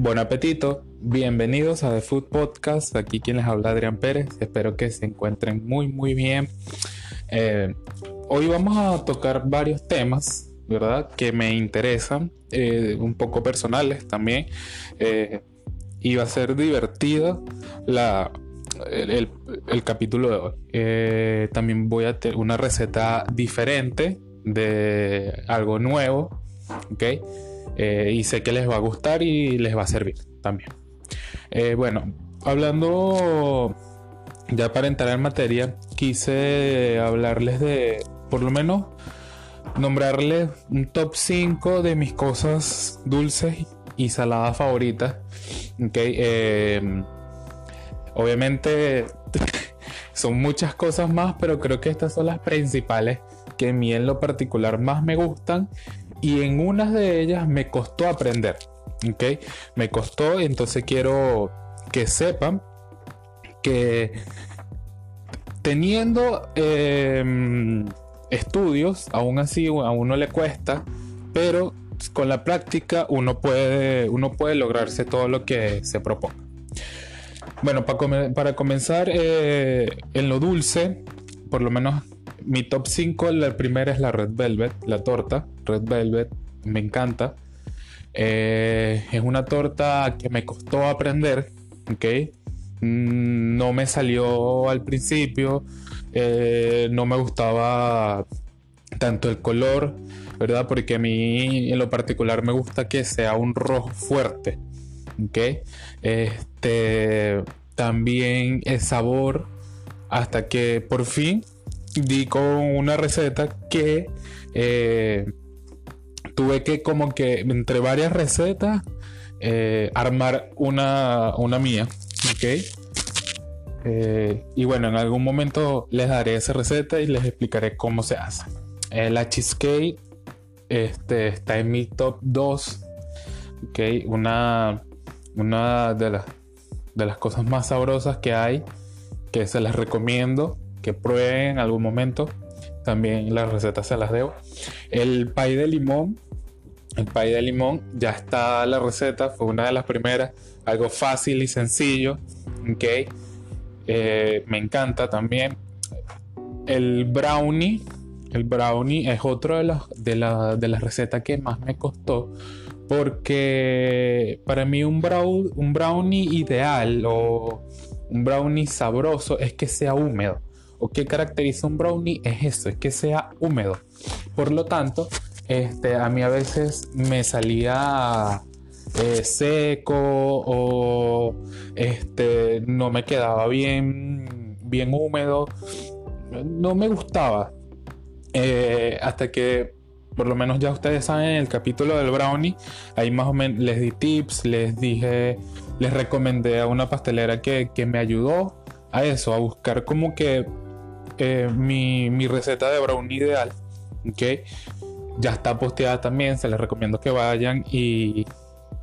Buen apetito, bienvenidos a The Food Podcast, aquí quien les habla Adrián Pérez, espero que se encuentren muy muy bien. Eh, hoy vamos a tocar varios temas, ¿verdad? Que me interesan, eh, un poco personales también, eh, y va a ser divertido la, el, capítulo de hoy. también voy a tener una receta diferente de algo nuevo, ¿ok? Eh, y sé que les va a gustar y les va a servir también. Eh, bueno, hablando ya para entrar en materia, quise hablarles de, por lo menos, nombrarles un top 5 de mis cosas dulces y saladas favoritas. Okay, eh, obviamente son muchas cosas más, pero creo que estas son las principales que a mí en lo particular más me gustan y en unas de ellas me costó aprender. ¿Ok? Me costó, entonces quiero que sepan que teniendo em, estudios, aún así a uno le cuesta, pero con la práctica uno puede, uno puede lograrse todo lo que se proponga. Bueno, para, para comenzar eh, en lo dulce, por lo menos mi top 5, la primera es la Red Velvet, la torta. Red Velvet, me encanta. Eh, es una torta que me costó aprender, ¿ok? Mm, no me salió al principio, eh, no me gustaba tanto el color, ¿verdad? Porque a mí en lo particular me gusta que sea un rojo fuerte, ¿ok? Este, también el sabor, hasta que por fin di con una receta que eh, tuve que como que entre varias recetas eh, armar una, una mía, ¿ok? Eh, y bueno, en algún momento les daré esa receta y les explicaré cómo se hace. la cheesecake este, está en mi top 2, ¿ok? Una, una de, de las cosas más sabrosas que hay, que se las recomiendo que prueben en algún momento. También las recetas se las debo. El pay de limón. El pay de limón ya está la receta. Fue una de las primeras. Algo fácil y sencillo. Ok. Eh, me encanta también. El brownie. El brownie es otro de las, de, de las recetas que más me costó. Porque para mí un, un brownie ideal o un brownie sabroso es que sea húmedo o qué caracteriza un brownie es eso, es que sea húmedo. Por lo tanto, este, a mí a veces me salía eh, seco o este, no me quedaba bien, bien húmedo. No me gustaba. Eh, hasta que por lo menos ya ustedes saben en el capítulo del brownie, ahí más o menos les di tips, les dije, les recomendé a una pastelera que, que me ayudó a eso, a buscar como que eh, mi, receta de brownie ideal, que ya está posteada también, se les recomiendo que vayan y,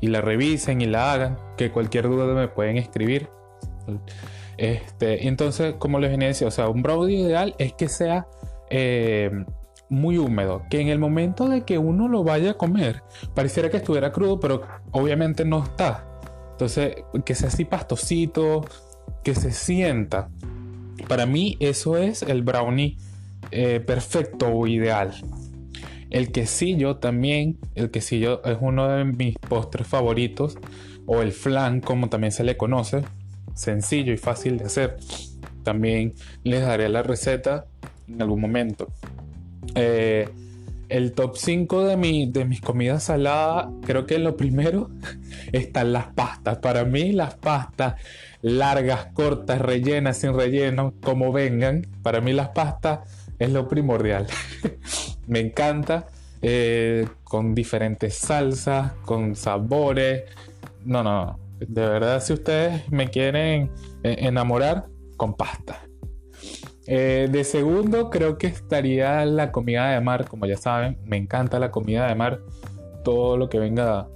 la revisen y la hagan, que cualquier duda me pueden escribir. Este, entonces, como les venía a o sea, un brownie ideal es que sea eh, muy húmedo, que en el momento de que uno lo vaya a comer, pareciera que estuviera crudo, pero obviamente no está. Entonces, que sea así pastosito, que se sienta. Para mí eso es el brownie eh, perfecto o ideal. El quesillo también, el quesillo es uno de mis postres favoritos, o el flan como también se le conoce, sencillo y fácil de hacer. También les daré la receta en algún momento. Eh, el top 5 de, mi, de mis comidas saladas, creo que lo primero están las pastas. Para mí las pastas largas, cortas, rellenas, sin relleno, como vengan. Para mí las pastas es lo primordial. Me encanta. Eh, con diferentes salsas, con sabores. No, no, De verdad, si ustedes me quieren eh, enamorar, con pasta. Eh, de segundo, creo que estaría la comida de mar. Como ya saben, me encanta la comida de mar. Todo lo que venga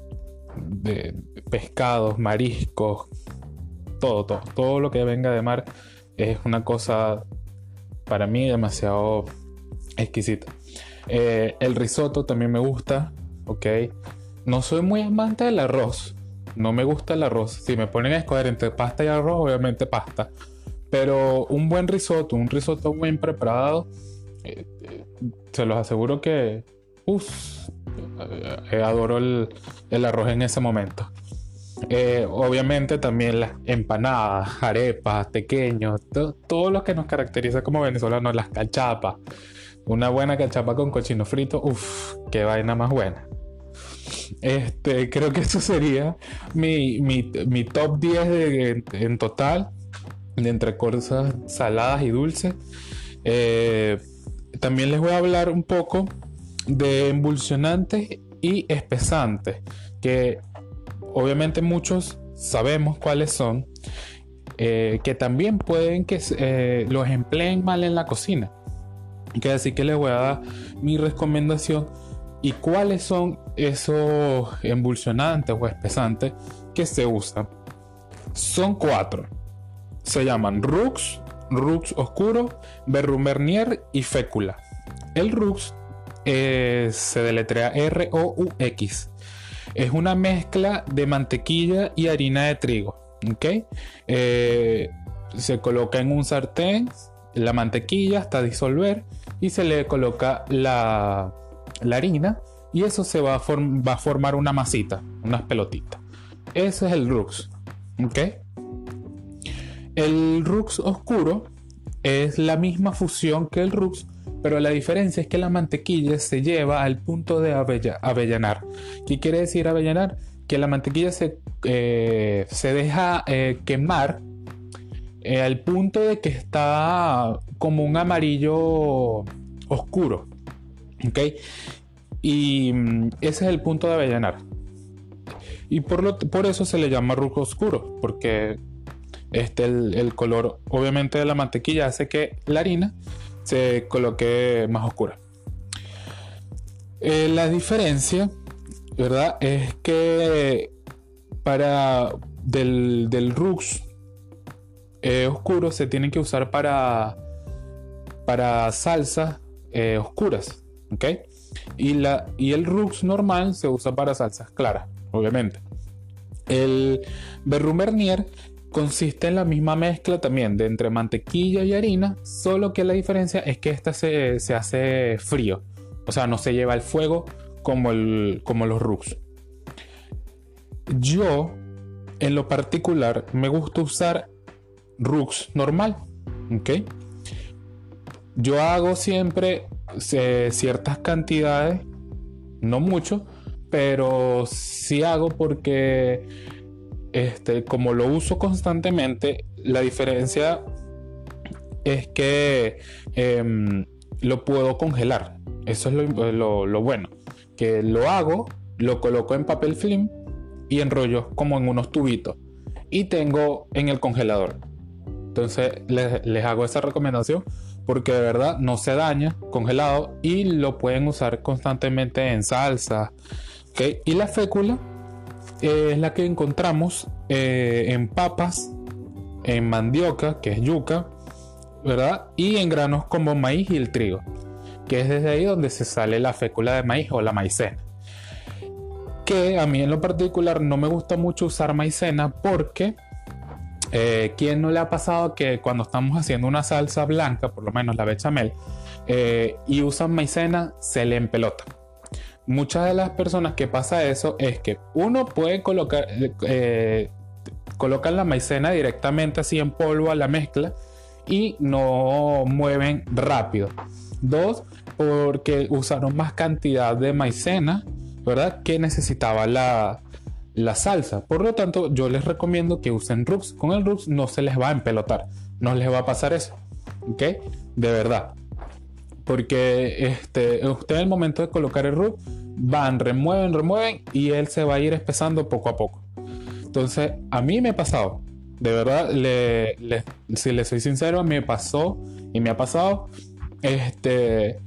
de pescados, mariscos, todo, todo, todo lo que venga de mar es una cosa para mí demasiado exquisita. Eh, el risotto también me gusta, ok. No soy muy amante del arroz, No me gusta el arroz. Si me ponen a escoger entre pasta y arroz, obviamente pasta. Pero un buen risotto, un risotto bien preparado, eh, eh, se los aseguro que... Uf, eh, adoro el, arroz en ese momento. Obviamente también las empanadas, arepas, pequeños, todo lo que nos caracteriza como venezolanos, las cachapas. Una buena cachapa con cochino frito, uff, qué vaina más buena. Este, creo que eso sería mi, mi, top 10 en total, de entre cosas saladas y dulces. Eh, también les voy a hablar un poco de emulsionantes y espesantes, que obviamente muchos sabemos cuáles son, eh, que también pueden que eh, los empleen mal en la cocina. Que así que les voy a dar mi recomendación ¿Y cuáles son esos emulsionantes o espesantes que se usan? Son cuatro. Se llaman Rux, Rux oscuro, Berrumernier y Fécula. El Rux eh, se deletrea R-O-U-X. Es una mezcla de mantequilla y harina de trigo. Eh, se coloca en un sartén la mantequilla hasta disolver y se le coloca la, harina y eso se va a, formar una masita, unas pelotitas. Ese es el Rux. El Rux oscuro es la misma fusión que el Rux, pero la diferencia es que la mantequilla se lleva al punto de avellanar. ¿Qué quiere decir avellanar? Que la mantequilla se, eh, se deja eh, quemar eh, al punto de que está como un amarillo oscuro. ¿Ok? Y mm, ese es el punto de avellanar. Y por, lo, por eso se le llama rojo oscuro, porque este, el, color obviamente de la mantequilla hace que la harina se coloque más oscura. Eh, la diferencia, ¿verdad? Es que para del, del Rux eh, oscuro se tiene que usar para, para salsas eh, oscuras. ¿ok? Y, la, y el Rux normal se usa para salsas claras, obviamente. El Berrumernier consiste en la misma mezcla también de entre mantequilla y harina, solo que la diferencia es que esta se, hace frío, o sea, no se lleva el fuego como, el, como los Rux. Yo, en lo particular, me gusta usar Rux normal, ¿ok? Yo hago siempre ciertas cantidades, no mucho, pero sí hago porque este, como lo uso constantemente, la diferencia es que em, lo puedo congelar. Eso es lo, lo, bueno. Que lo hago, lo coloco en papel film y enrollo como en unos tubitos. Y tengo en el congelador. Entonces les, les hago esa recomendación porque de verdad no se daña congelado y lo pueden usar constantemente en salsa. Y la fécula es la que encontramos eh, en papas, en mandioca, que es yuca, ¿verdad? Y en granos como maíz y el trigo, que es desde ahí donde se sale la fécula de maíz o la maicena. Que a mí en lo particular no me gusta mucho usar maicena porque eh, ¿Quién no le ha pasado que cuando estamos haciendo una salsa blanca, por lo menos la bechamel, eh, y usan maicena, se le empelota? Muchas de las personas que pasa eso es que uno puede colocar, eh, la maicena directamente así en polvo a la mezcla y no mueven rápido. Dos, porque usaron más cantidad de maicena, ¿verdad? Que necesitaba la, la salsa. Por lo tanto, yo les recomiendo que usen Rux. Con el Rux no se les va a empelotar. No les va a pasar eso. ¿Ok? De verdad. Porque este, usted en el momento de colocar el Rux, van, remueven, remueven y él se va a ir espesando poco a poco. Entonces, a mí me ha pasado. De verdad, si le soy sincero, me pasó y me ha pasado. Este.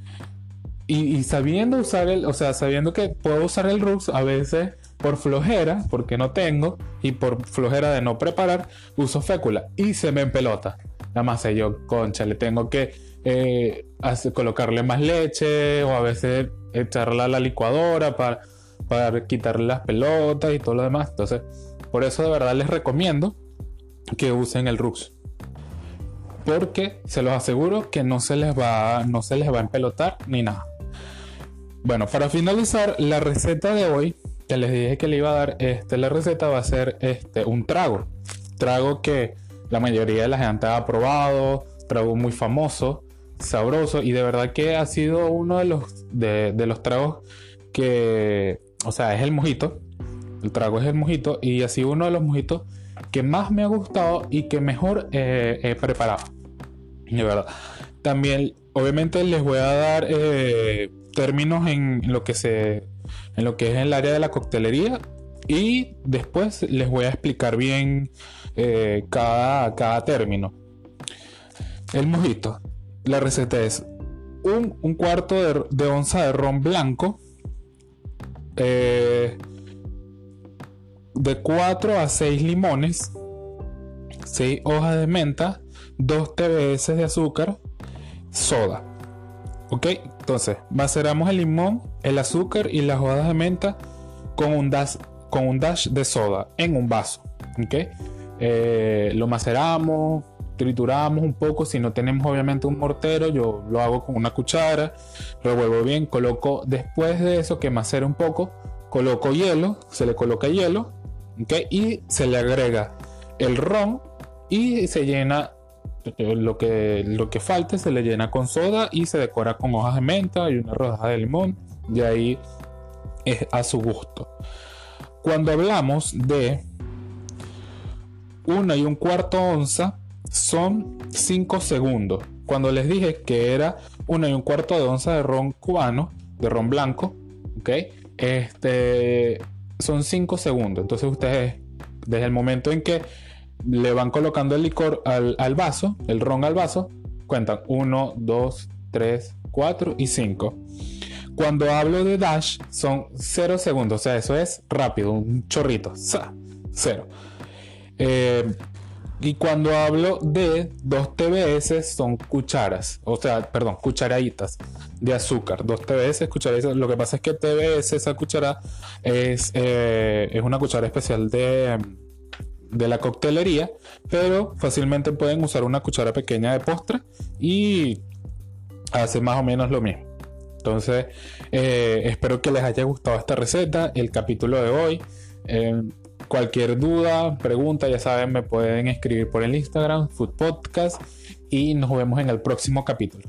Y, y, sabiendo usar el, o sea, sabiendo que puedo usar el Rux, a veces por flojera, porque no tengo, y por flojera de no preparar, uso fécula y se me empelota. Nada más yo, concha, le tengo que eh, colocarle más leche o a veces echarla a la licuadora para, para quitarle las pelotas y todo lo demás. Entonces, Por eso de verdad les recomiendo que usen el Rux. Porque se los aseguro que no se les va, no se les va a empelotar ni nada. Bueno, para finalizar, la receta de hoy, que les dije que le iba a dar, este, la receta va a ser este, un trago. Trago que la mayoría de la gente ha probado, trago muy famoso, sabroso y de verdad que ha sido uno de los, de, los tragos que, o sea, es el mojito. El trago es el mojito y ha sido uno de los mojitos que más me ha gustado y que mejor eh, he preparado. De verdad. También, obviamente, les voy a dar eh, términos en lo que se, en lo que es el área de la coctelería y después les voy a explicar bien eh, cada, cada término. El mojito. La receta es un, cuarto de, onza de ron blanco. Eh, de 4 a 6 limones. 6 hojas de menta. 2 TBS de azúcar. Soda. Ok, entonces maceramos el limón, el azúcar y las hojas de menta con un dash, con un dash de soda en un vaso. Ok, eh, lo maceramos, trituramos un poco. Si no tenemos obviamente un mortero, yo lo hago con una cuchara, revuelvo bien, coloco después de eso que macera un poco, coloco hielo, se le coloca hielo. Y se le agrega el ron y se llena lo que, lo que falte, se le llena con soda y se decora con hojas de menta y una rodaja de limón. Y ahí es a su gusto. Cuando hablamos de una y un cuarto onza son 5 segundos. Cuando les dije que era una y un cuarto de onza de ron cubano, de ron blanco, ¿ok? Este, son 5 segundos. Entonces ustedes, desde el momento en que le van colocando el licor al, al vaso, el ron al vaso, cuentan 1, 2, 3, 4 y 5. Cuando hablo de dash son 0 segundos, o sea, eso es rápido, un chorrito, 0. Eh, y cuando hablo de 2 TBS son cucharas, o sea, perdón, cucharaditas de azúcar. 2 TBS, cucharaditas. Lo que pasa es que TBS, esa cuchara, es, eh, es una cuchara especial de, de la coctelería, pero fácilmente pueden usar una cuchara pequeña de postre y hace más o menos lo mismo. Entonces, eh, espero que les haya gustado esta receta, el capítulo de hoy. Cualquier duda, pregunta, ya saben, me pueden escribir por el Instagram, Food Podcast, y nos vemos en el próximo capítulo.